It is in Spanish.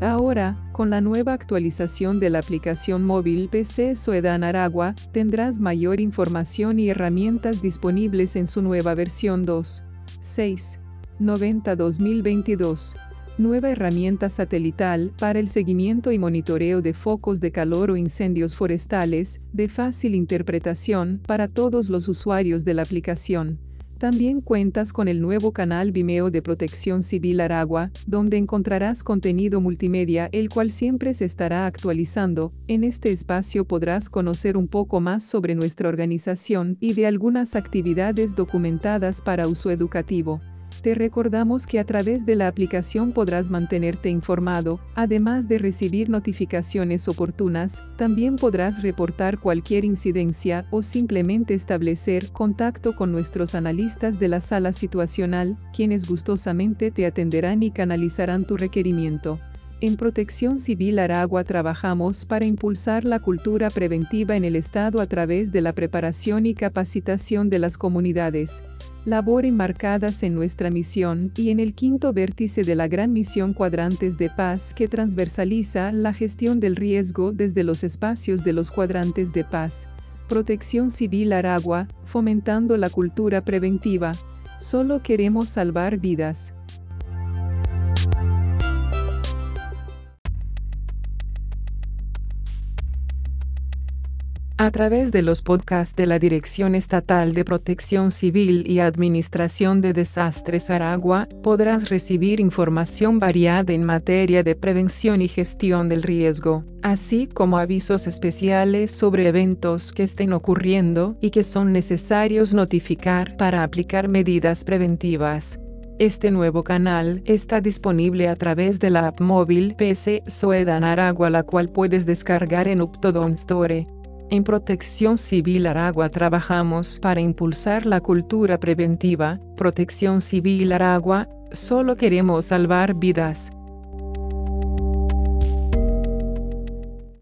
Ahora, con la nueva actualización de la aplicación móvil PC Soedan Aragua, tendrás mayor información y herramientas disponibles en su nueva versión 2.6. 90-2022. Nueva herramienta satelital para el seguimiento y monitoreo de focos de calor o incendios forestales, de fácil interpretación para todos los usuarios de la aplicación. También cuentas con el nuevo canal Vimeo de Protección Civil Aragua, donde encontrarás contenido multimedia el cual siempre se estará actualizando. En este espacio podrás conocer un poco más sobre nuestra organización y de algunas actividades documentadas para uso educativo. Te recordamos que a través de la aplicación podrás mantenerte informado, además de recibir notificaciones oportunas, también podrás reportar cualquier incidencia o simplemente establecer contacto con nuestros analistas de la sala situacional, quienes gustosamente te atenderán y canalizarán tu requerimiento. En Protección Civil Aragua trabajamos para impulsar la cultura preventiva en el Estado a través de la preparación y capacitación de las comunidades labor enmarcadas en nuestra misión y en el quinto vértice de la gran misión Cuadrantes de Paz que transversaliza la gestión del riesgo desde los espacios de los cuadrantes de paz. Protección Civil Aragua, fomentando la cultura preventiva. Solo queremos salvar vidas. A través de los podcasts de la Dirección Estatal de Protección Civil y Administración de Desastres Aragua, podrás recibir información variada en materia de prevención y gestión del riesgo, así como avisos especiales sobre eventos que estén ocurriendo y que son necesarios notificar para aplicar medidas preventivas. Este nuevo canal está disponible a través de la app móvil PC Soedan Aragua la cual puedes descargar en Uptodon Store. En Protección Civil Aragua trabajamos para impulsar la cultura preventiva. Protección Civil Aragua, solo queremos salvar vidas.